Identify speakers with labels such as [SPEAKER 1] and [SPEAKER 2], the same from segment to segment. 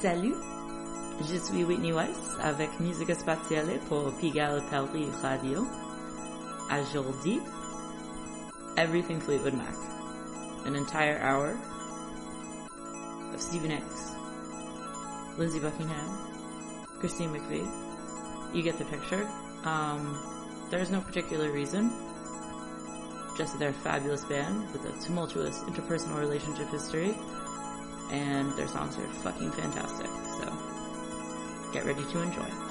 [SPEAKER 1] Salut, je suis Whitney Weiss avec Musique Spatiale pour Pigalle Paris Radio. Aujourd'hui, Everything Fleetwood Mac. An entire hour of Stevie Nicks, Lindsey Buckingham, Christine McVie. You get the picture. Um, there's no particular reason. Just that they're a fabulous band with a tumultuous interpersonal relationship history, and their songs are fucking fantastic. So, get ready to enjoy.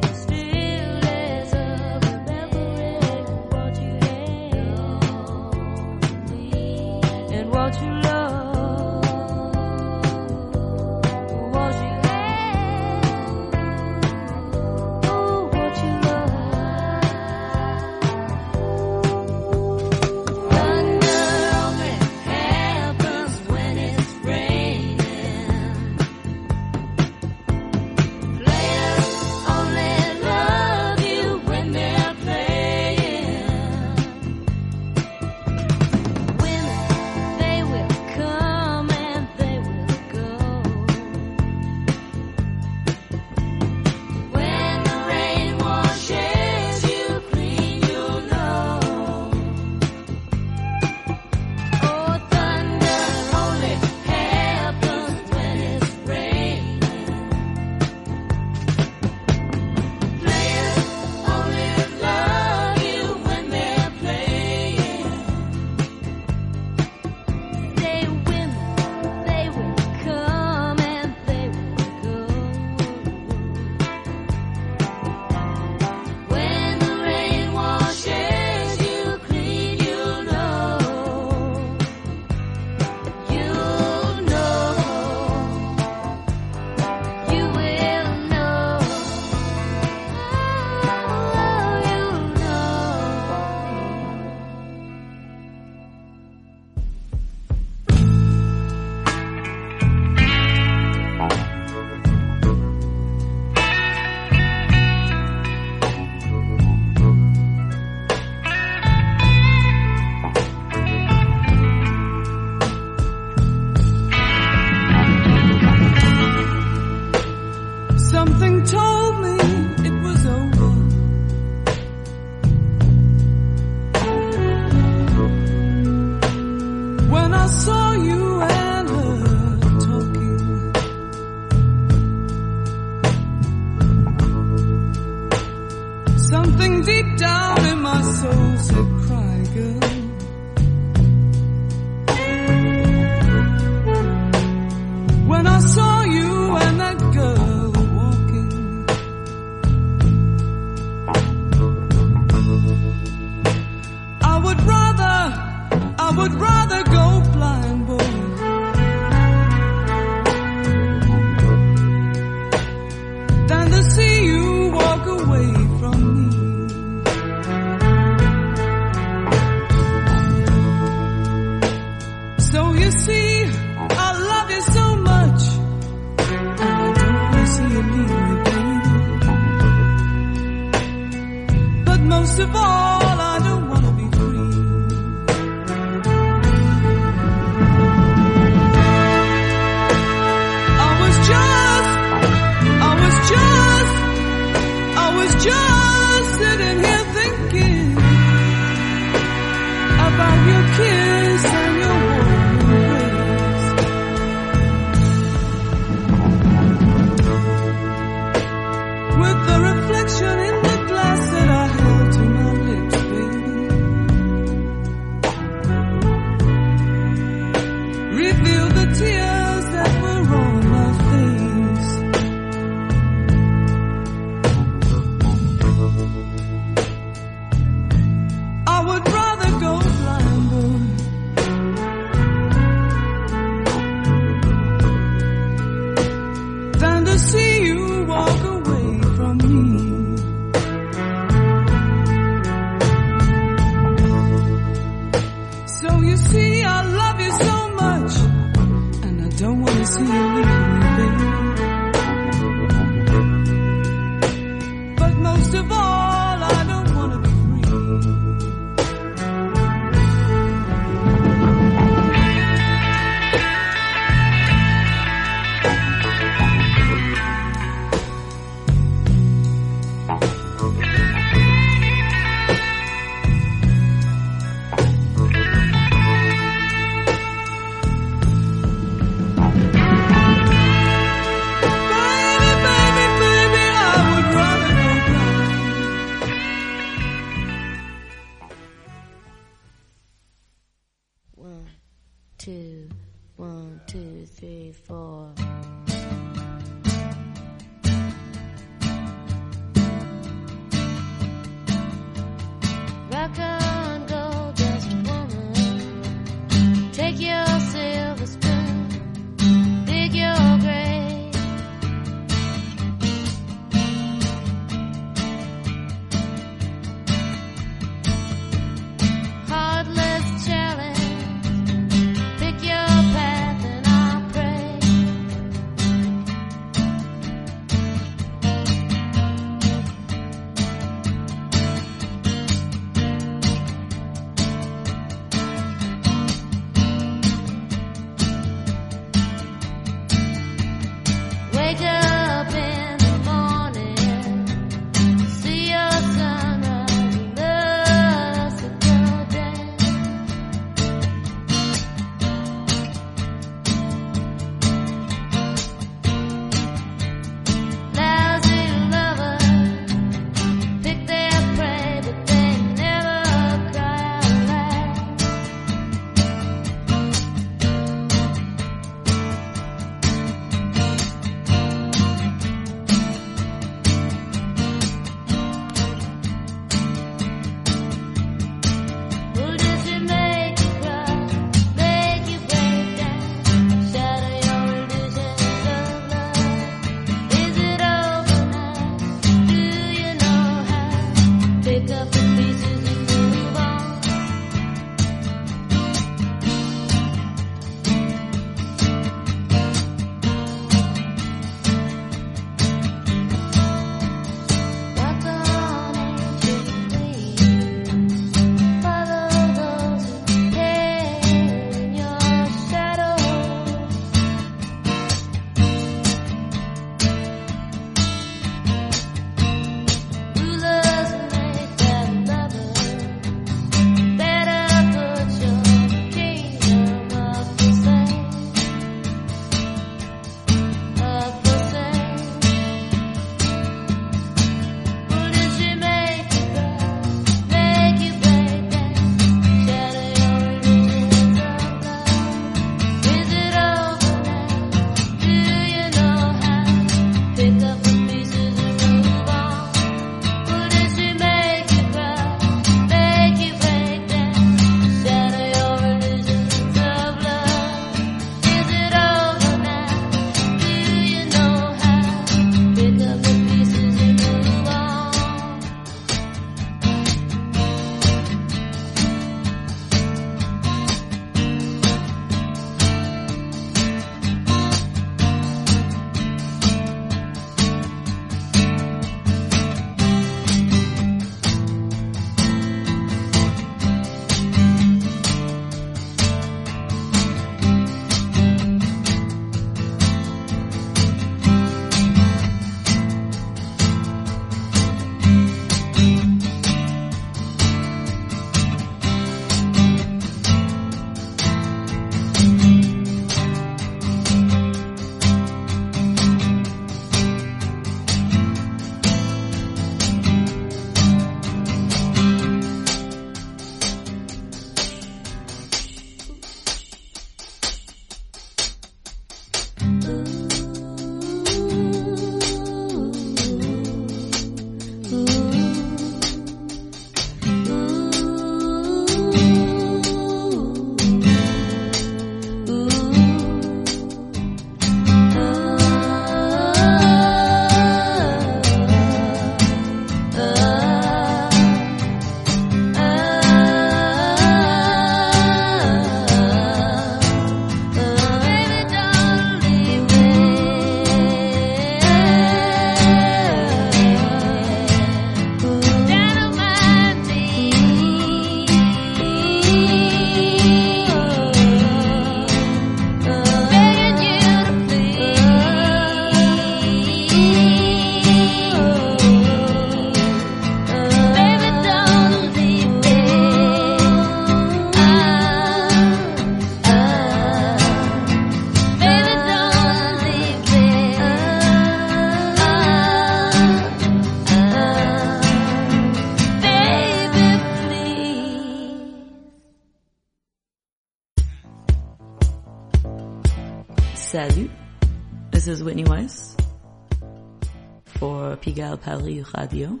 [SPEAKER 1] Paris Radio.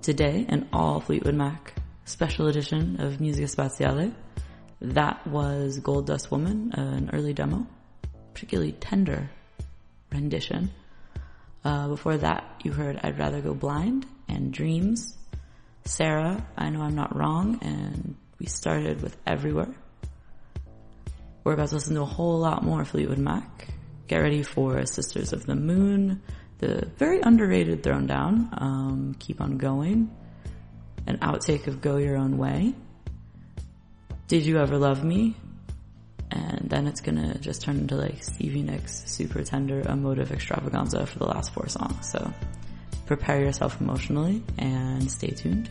[SPEAKER 1] Today, an all Fleetwood Mac special edition of Musica Spaziale. That was Gold Dust Woman, an early demo, particularly tender rendition. Uh, before that, you heard I'd Rather Go Blind and Dreams. Sarah, I Know I'm Not Wrong, and we started with Everywhere. We're about to listen to a whole lot more Fleetwood Mac. Get ready for Sisters of the Moon, the very underrated Thrown Down, um, Keep on Going, an outtake of Go Your Own Way. Did You Ever Love Me? And then it's gonna just turn into like Stevie Nicks super tender emotive extravaganza for the last four songs. So prepare yourself emotionally and stay tuned.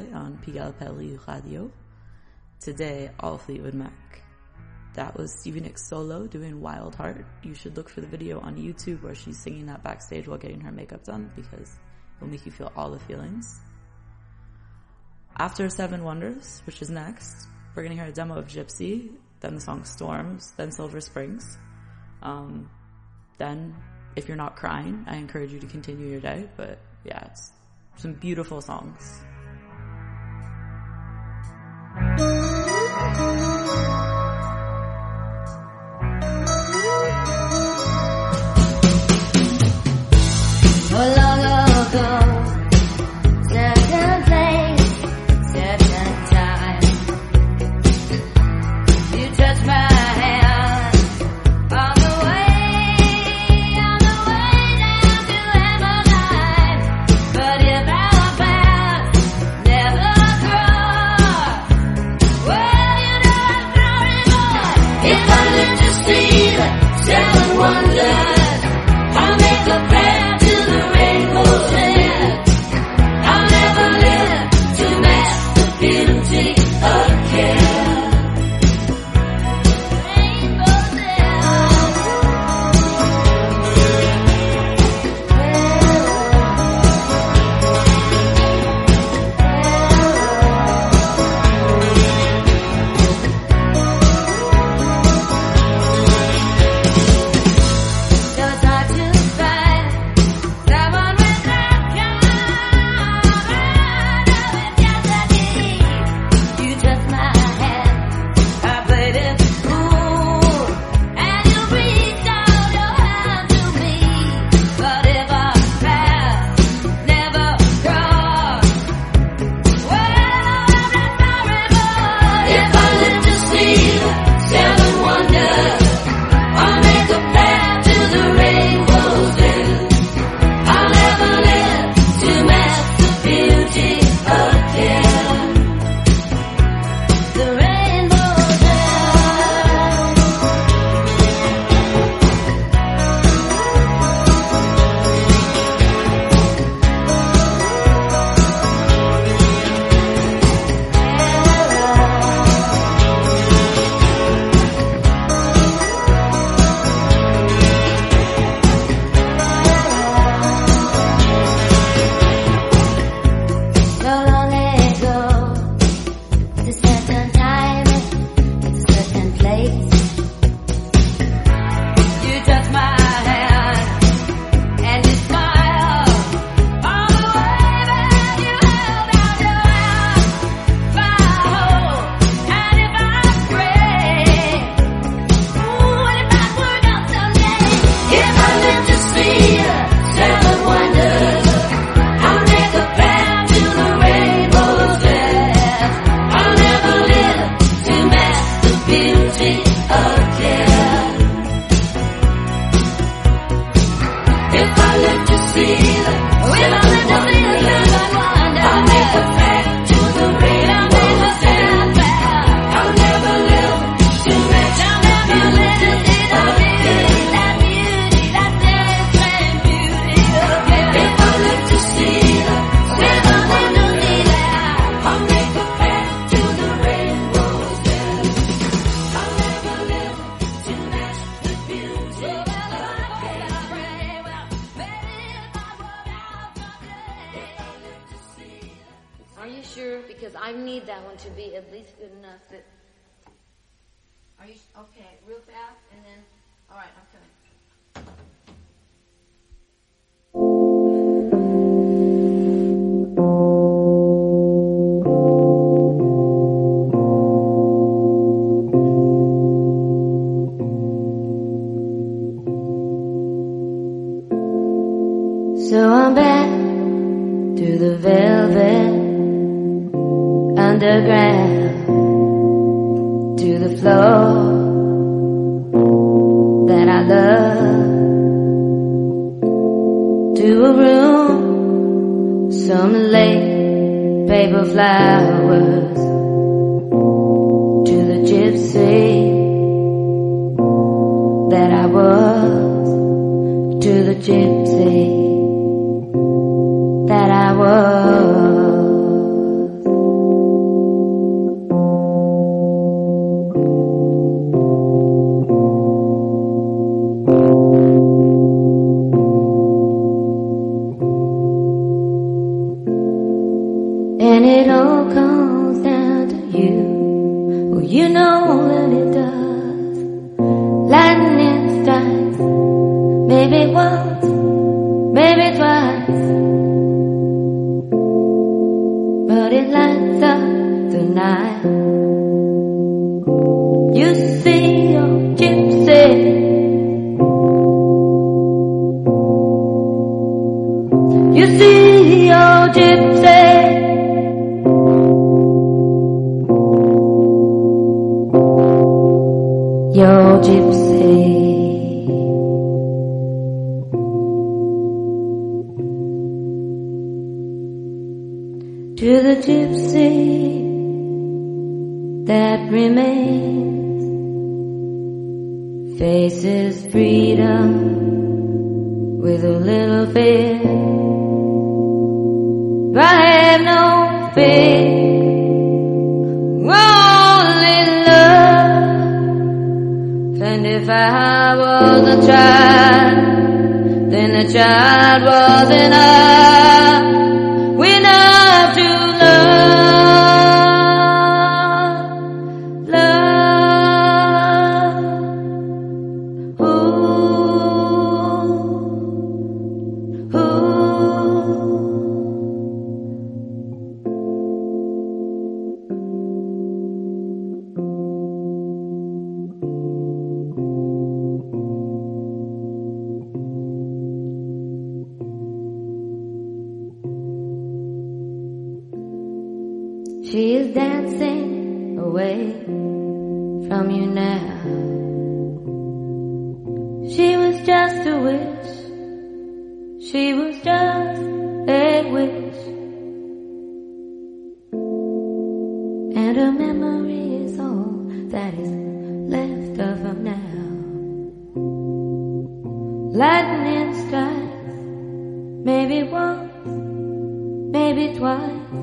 [SPEAKER 2] Pele on Pigal Pele Radio. Today, all Fleetwood Mac. That was Stevie Nicks solo doing Wild Heart. You should look for the video on YouTube where she's singing that backstage while getting her makeup done because it'll make you feel all the feelings. After Seven Wonders, which is next, we're gonna hear a demo of Gypsy, then the song Storms, then Silver Springs. Um, then, if you're not crying, I encourage you to continue your day, but yeah, it's some beautiful songs.
[SPEAKER 3] You know
[SPEAKER 2] that is left of them now. Lightning strikes, maybe once, maybe twice.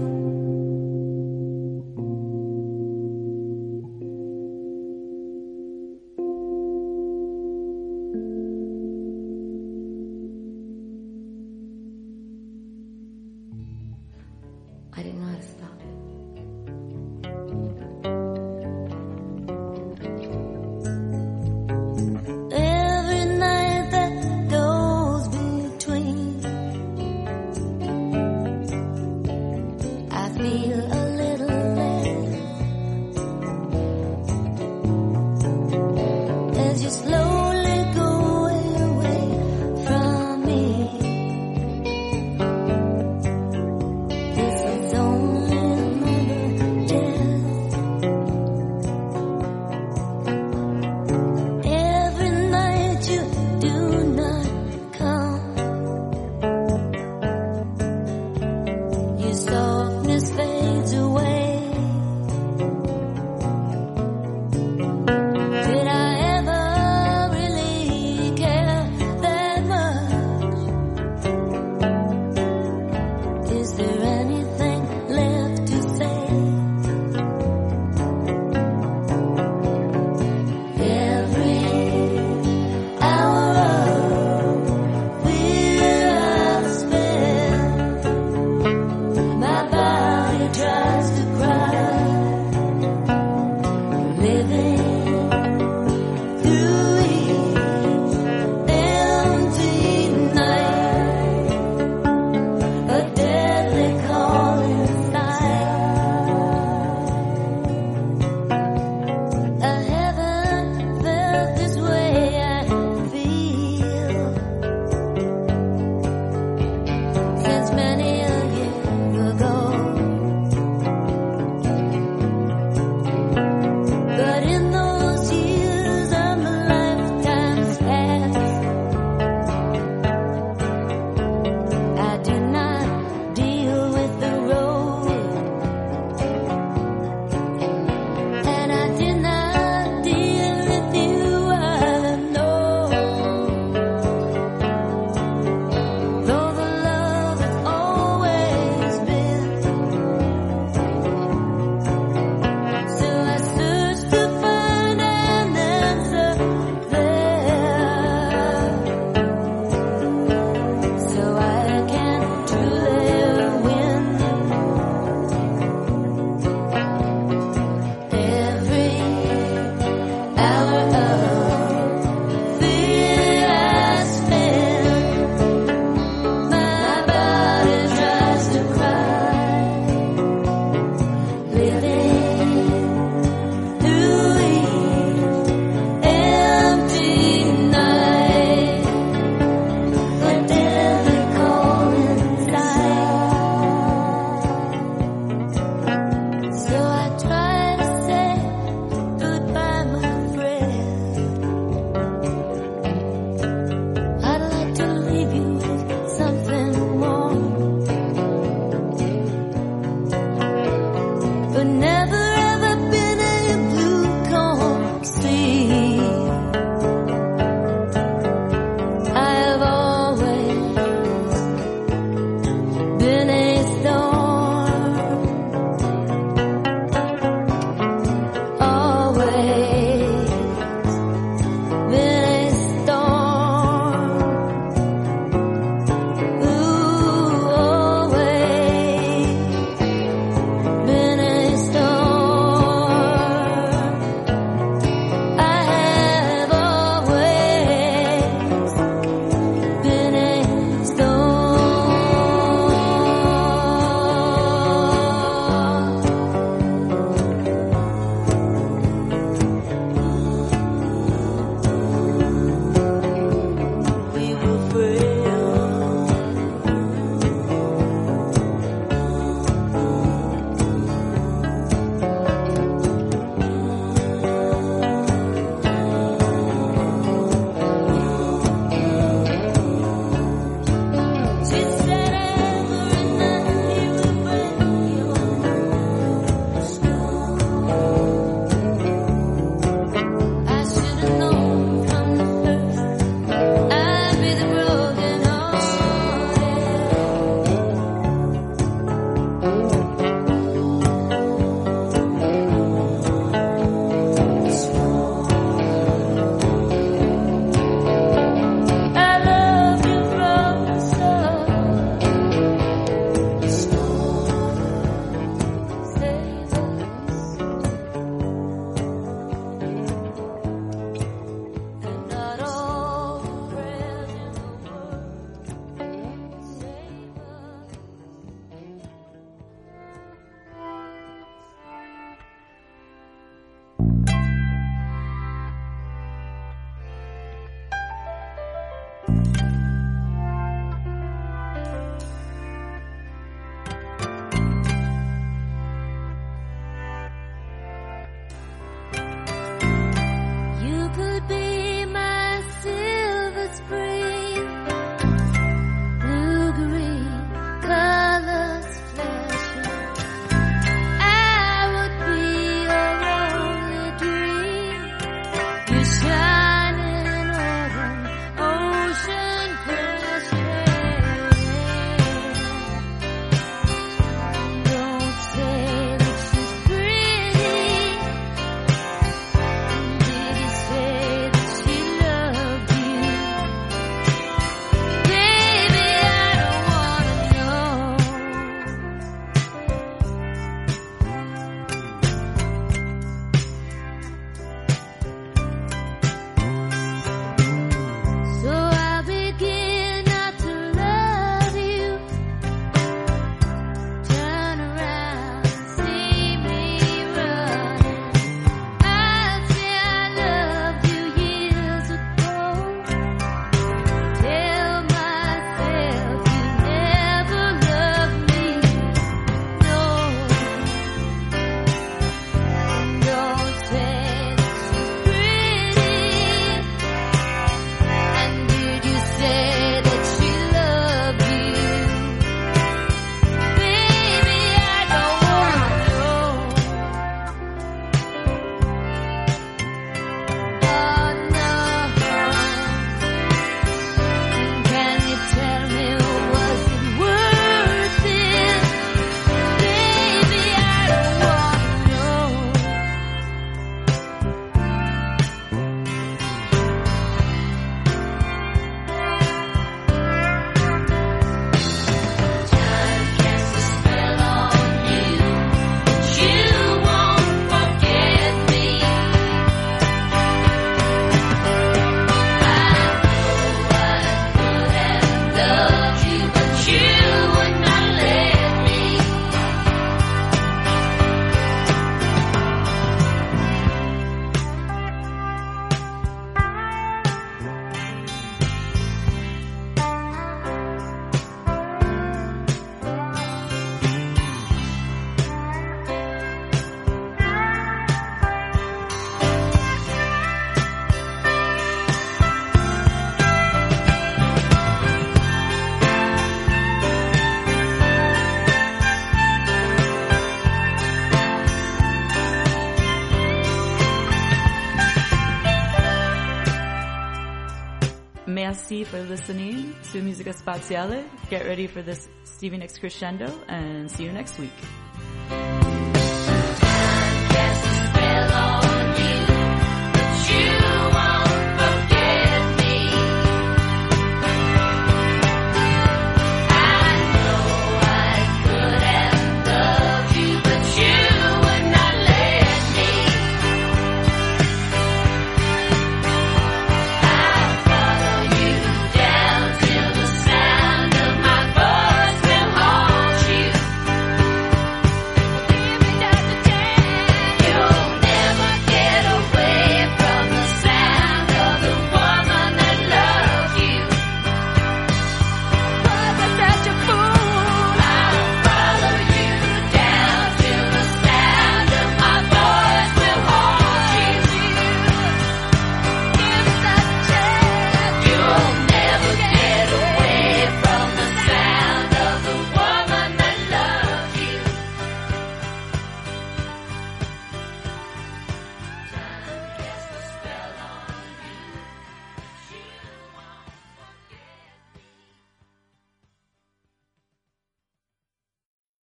[SPEAKER 1] Anthony su Musica Spaziale. Get ready for this Stevie Nicks crescendo and see you next week.